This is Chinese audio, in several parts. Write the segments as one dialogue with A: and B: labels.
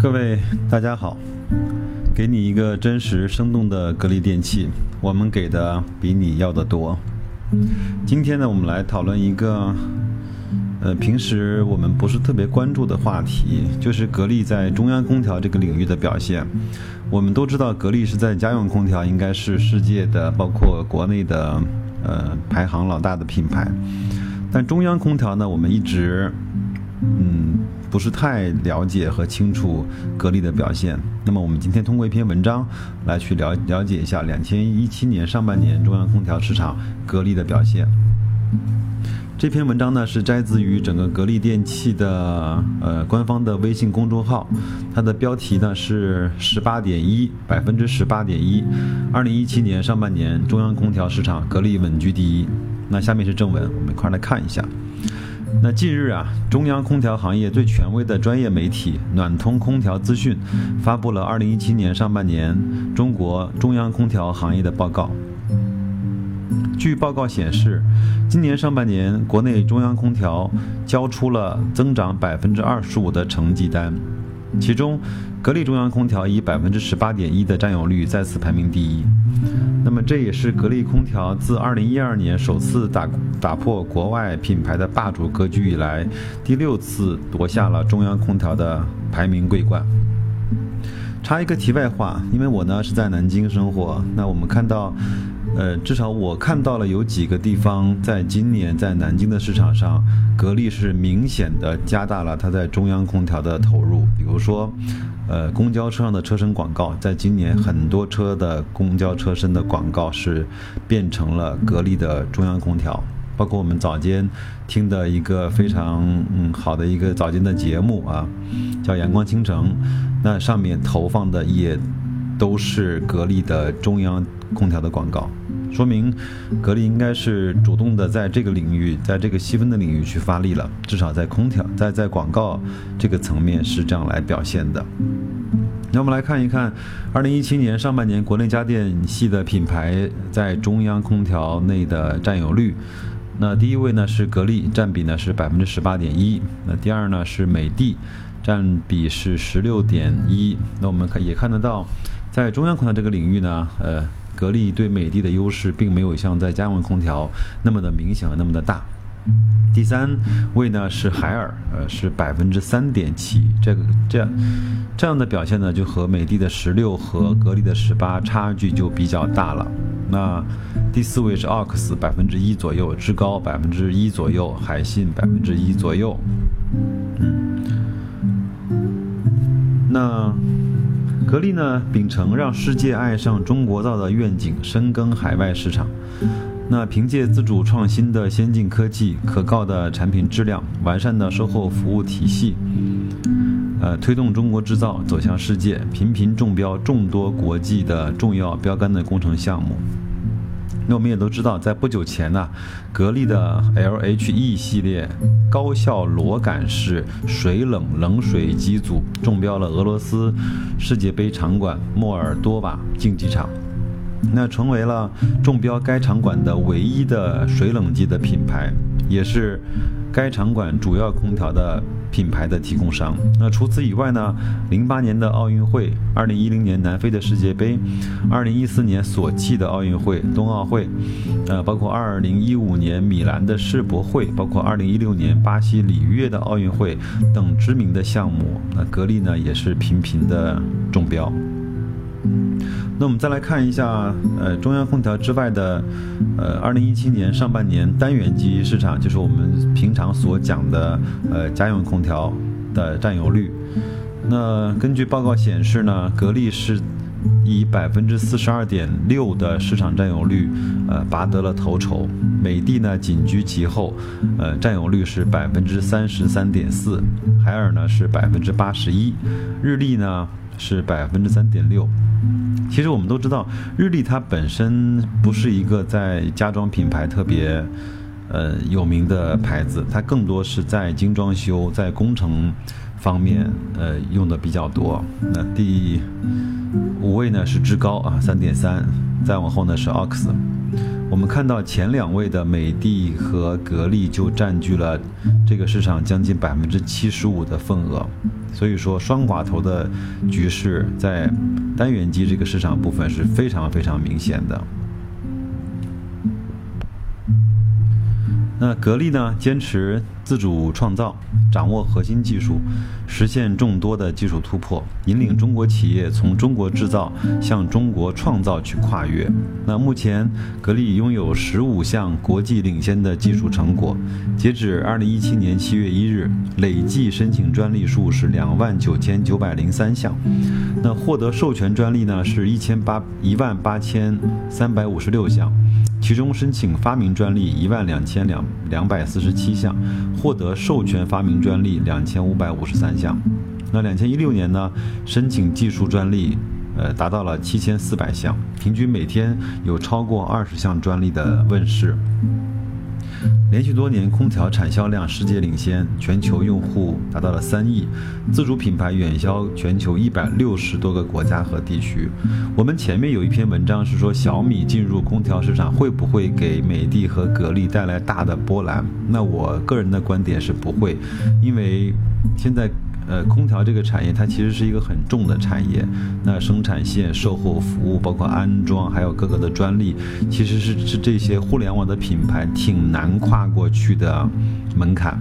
A: 各位大家好，给你一个真实生动的格力电器，我们给的比你要的多。今天呢，我们来讨论一个，呃，平时我们不是特别关注的话题，就是格力在中央空调这个领域的表现。我们都知道，格力是在家用空调应该是世界的，包括国内的，呃，排行老大的品牌。但中央空调呢，我们一直，嗯，不是太了解和清楚格力的表现。那么，我们今天通过一篇文章来去了了解一下两千一七年上半年中央空调市场格力的表现。这篇文章呢是摘自于整个格力电器的呃官方的微信公众号，它的标题呢是十八点一百分之十八点一，二零一七年上半年中央空调市场格力稳居第一。那下面是正文，我们一块来看一下。那近日啊，中央空调行业最权威的专业媒体暖通空调资讯发布了2017年上半年中国中央空调行业的报告。据报告显示，今年上半年国内中央空调交出了增长百分之二十五的成绩单，其中格力中央空调以百分之十八点一的占有率再次排名第一。那么这也是格力空调自二零一二年首次打打破国外品牌的霸主格局以来，第六次夺下了中央空调的排名桂冠。插一个题外话，因为我呢是在南京生活，那我们看到。呃，至少我看到了有几个地方，在今年在南京的市场上，格力是明显的加大了它在中央空调的投入。比如说，呃，公交车上的车身广告，在今年很多车的公交车身的广告是变成了格力的中央空调。包括我们早间听的一个非常嗯好的一个早间的节目啊，叫《阳光倾城》，那上面投放的也都是格力的中央空调的广告。说明格力应该是主动的在这个领域，在这个细分的领域去发力了，至少在空调，在在广告这个层面是这样来表现的。那我们来看一看，二零一七年上半年国内家电系的品牌在中央空调内的占有率。那第一位呢是格力，占比呢是百分之十八点一。那第二呢是美的，占比是十六点一。那我们看也看得到，在中央空调这个领域呢，呃。格力对美的的优势并没有像在家用空调那么的明显和那么的大。第三位呢是海尔，呃是百分之三点七，这个这样这样的表现呢就和美的的十六和格力的十八差距就比较大了。那第四位是 OX，百分之一左右，志高百分之一左右，海信百分之一左右。嗯，那。格力呢，秉承让世界爱上中国造的愿景，深耕海外市场。那凭借自主创新的先进科技、可靠的产品质量、完善的售后服务体系，呃，推动中国制造走向世界，频频中标众多国际的重要标杆的工程项目。那我们也都知道，在不久前呢，格力的 LHE 系列高效螺杆式水冷冷水机组中标了俄罗斯世界杯场馆莫尔多瓦竞技场，那成为了中标该场馆的唯一的水冷机的品牌，也是该场馆主要空调的。品牌的提供商。那除此以外呢？零八年的奥运会，二零一零年南非的世界杯，二零一四年索契的奥运会、冬奥会，呃，包括二零一五年米兰的世博会，包括二零一六年巴西里约的奥运会等知名的项目，那格力呢也是频频的中标。那我们再来看一下，呃，中央空调之外的，呃，二零一七年上半年单元机市场，就是我们平常所讲的，呃，家用空调的占有率。那根据报告显示呢，格力是以百分之四十二点六的市场占有率，呃，拔得了头筹。美的呢紧居其后，呃，占有率是百分之三十三点四。海尔呢是百分之八十一，日立呢是百分之三点六。其实我们都知道，日立它本身不是一个在家装品牌特别，呃有名的牌子，它更多是在精装修、在工程方面，呃用的比较多。那第五位呢是志高啊，三点三，再往后呢是奥克斯。我们看到前两位的美的和格力就占据了这个市场将近百分之七十五的份额，所以说双寡头的局势在单元机这个市场部分是非常非常明显的。那格力呢，坚持自主创造，掌握核心技术，实现众多的技术突破，引领中国企业从中国制造向中国创造去跨越。那目前，格力拥有十五项国际领先的技术成果，截止二零一七年七月一日，累计申请专利数是两万九千九百零三项，那获得授权专利呢是一千八一万八千三百五十六项。其中申请发明专利一万两千两两百四十七项，获得授权发明专利两千五百五十三项。那两千一六年呢，申请技术专利，呃，达到了七千四百项，平均每天有超过二十项专利的问世。连续多年，空调产销量世界领先，全球用户达到了三亿，自主品牌远销全球一百六十多个国家和地区。我们前面有一篇文章是说小米进入空调市场会不会给美的和格力带来大的波澜？那我个人的观点是不会，因为现在。呃，空调这个产业它其实是一个很重的产业，那生产线、售后服务，包括安装，还有各个的专利，其实是是这些互联网的品牌挺难跨过去的门槛。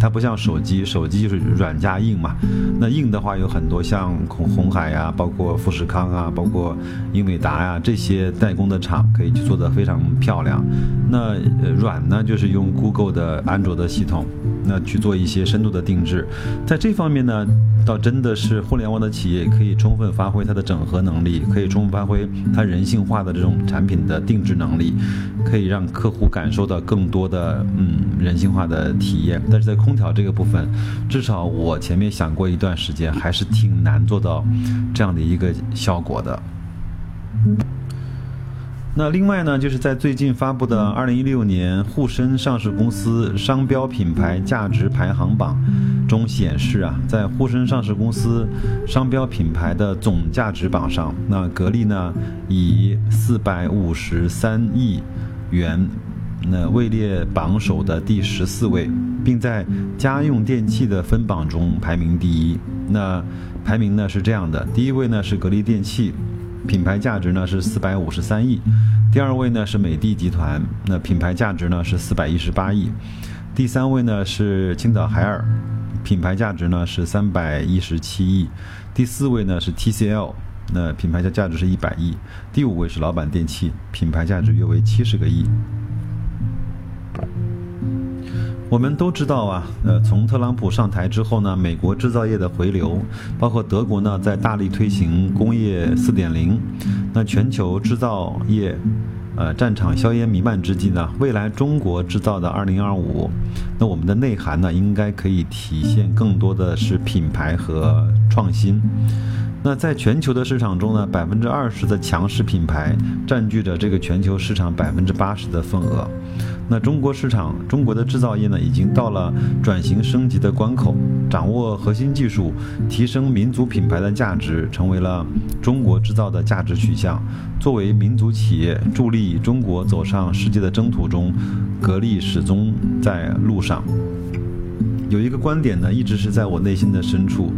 A: 它不像手机，手机就是软加硬嘛。那硬的话有很多，像红红海呀，包括富士康啊，包括英伟达呀这些代工的厂可以去做得非常漂亮。那软呢，就是用 Google 的安卓的系统，那去做一些深度的定制。在这方面呢，倒真的是互联网的企业可以充分发挥它的整合能力，可以充分发挥它人性化的这种产品的定制能力，可以让客户感受到更多的嗯人性化的体验。但是在空调这个部分，至少我前面想过一段时间，还是挺难做到这样的一个效果的。那另外呢，就是在最近发布的二零一六年沪深上市公司商标品牌价值排行榜中显示啊，在沪深上市公司商标品牌的总价值榜上，那格力呢以四百五十三亿元，那位列榜首的第十四位。并在家用电器的分榜中排名第一。那排名呢是这样的：第一位呢是格力电器，品牌价值呢是四百五十三亿；第二位呢是美的集团，那品牌价值呢是四百一十八亿；第三位呢是青岛海尔，品牌价值呢是三百一十七亿；第四位呢是 TCL，那品牌价价值是一百亿；第五位是老板电器，品牌价值约为七十个亿。我们都知道啊，呃，从特朗普上台之后呢，美国制造业的回流，包括德国呢在大力推行工业四点零，那全球制造业，呃，战场硝烟弥漫之际呢，未来中国制造的二零二五，那我们的内涵呢，应该可以体现更多的是品牌和创新。那在全球的市场中呢，百分之二十的强势品牌占据着这个全球市场百分之八十的份额。那中国市场，中国的制造业呢，已经到了转型升级的关口，掌握核心技术，提升民族品牌的价值，成为了中国制造的价值取向。作为民族企业，助力中国走上世界的征途中，格力始终在路上。有一个观点呢，一直是在我内心的深处，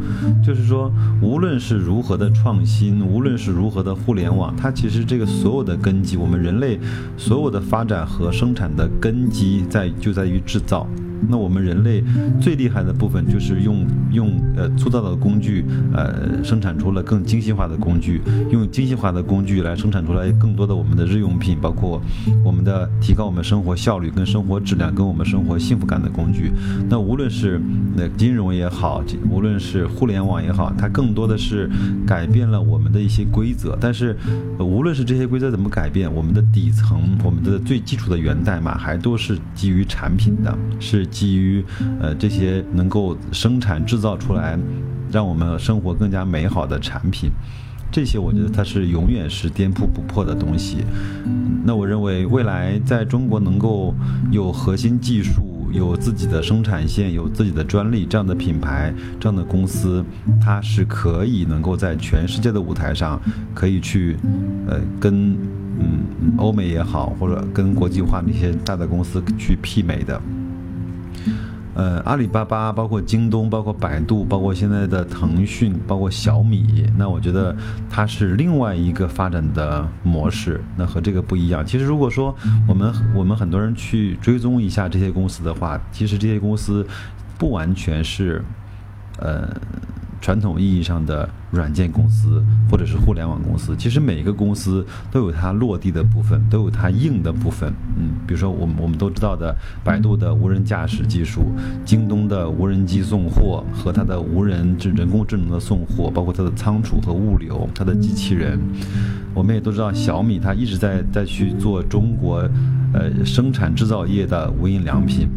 A: 就是说，无论是如何的创新，无论是如何的互联网，它其实这个所有的根基，我们人类所有的发展和生产的根基，在就在于制造。那我们人类最厉害的部分就是用用呃粗糙的工具，呃生产出了更精细化的工具，用精细化的工具来生产出来更多的我们的日用品，包括我们的提高我们生活效率跟生活质量跟我们生活幸福感的工具。那无论是那金融也好，无论是互联网也好，它更多的是改变了我们的一些规则。但是无论是这些规则怎么改变，我们的底层，我们的最基础的源代码还都是基于产品的，是。基于呃这些能够生产制造出来，让我们生活更加美好的产品，这些我觉得它是永远是颠扑不破的东西。那我认为未来在中国能够有核心技术、有自己的生产线、有自己的专利这样的品牌、这样的公司，它是可以能够在全世界的舞台上可以去，呃，跟嗯欧美也好，或者跟国际化那些大的公司去媲美的。呃，阿里巴巴，包括京东，包括百度，包括现在的腾讯，包括小米，那我觉得它是另外一个发展的模式，那和这个不一样。其实如果说我们我们很多人去追踪一下这些公司的话，其实这些公司不完全是，呃。传统意义上的软件公司或者是互联网公司，其实每个公司都有它落地的部分，都有它硬的部分。嗯，比如说我们我们都知道的百度的无人驾驶技术，京东的无人机送货和它的无人智人工智能的送货，包括它的仓储和物流，它的机器人。我们也都知道小米它一直在在去做中国，呃，生产制造业的无印良品。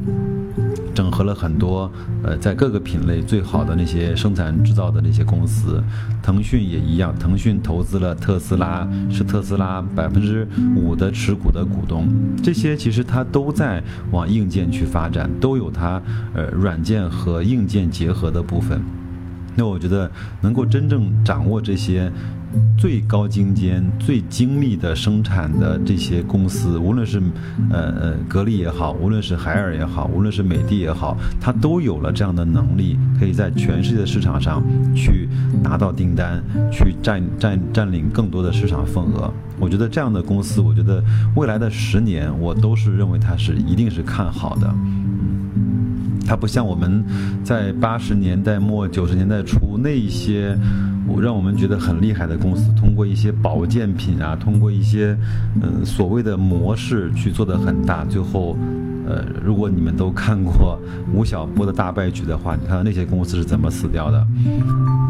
A: 整合了很多，呃，在各个品类最好的那些生产制造的那些公司，腾讯也一样，腾讯投资了特斯拉，是特斯拉百分之五的持股的股东。这些其实它都在往硬件去发展，都有它呃软件和硬件结合的部分。那我觉得能够真正掌握这些。最高精尖、最精密的生产的这些公司，无论是呃格力也好，无论是海尔也好，无论是美的也好，它都有了这样的能力，可以在全世界的市场上去拿到订单，去占占占领更多的市场份额。我觉得这样的公司，我觉得未来的十年，我都是认为它是一定是看好的。它不像我们在八十年代末九十年代初那一些，让我们觉得很厉害的公司，通过一些保健品啊，通过一些嗯所谓的模式去做的很大，最后，呃，如果你们都看过吴晓波的大败局的话，你看到那些公司是怎么死掉的，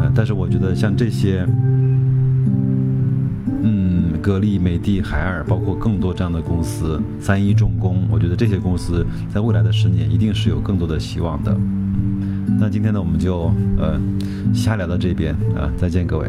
A: 呃，但是我觉得像这些。格力、美的、海尔，包括更多这样的公司，三一重工，我觉得这些公司在未来的十年一定是有更多的希望的。那今天呢，我们就呃瞎聊到这边啊，再见各位。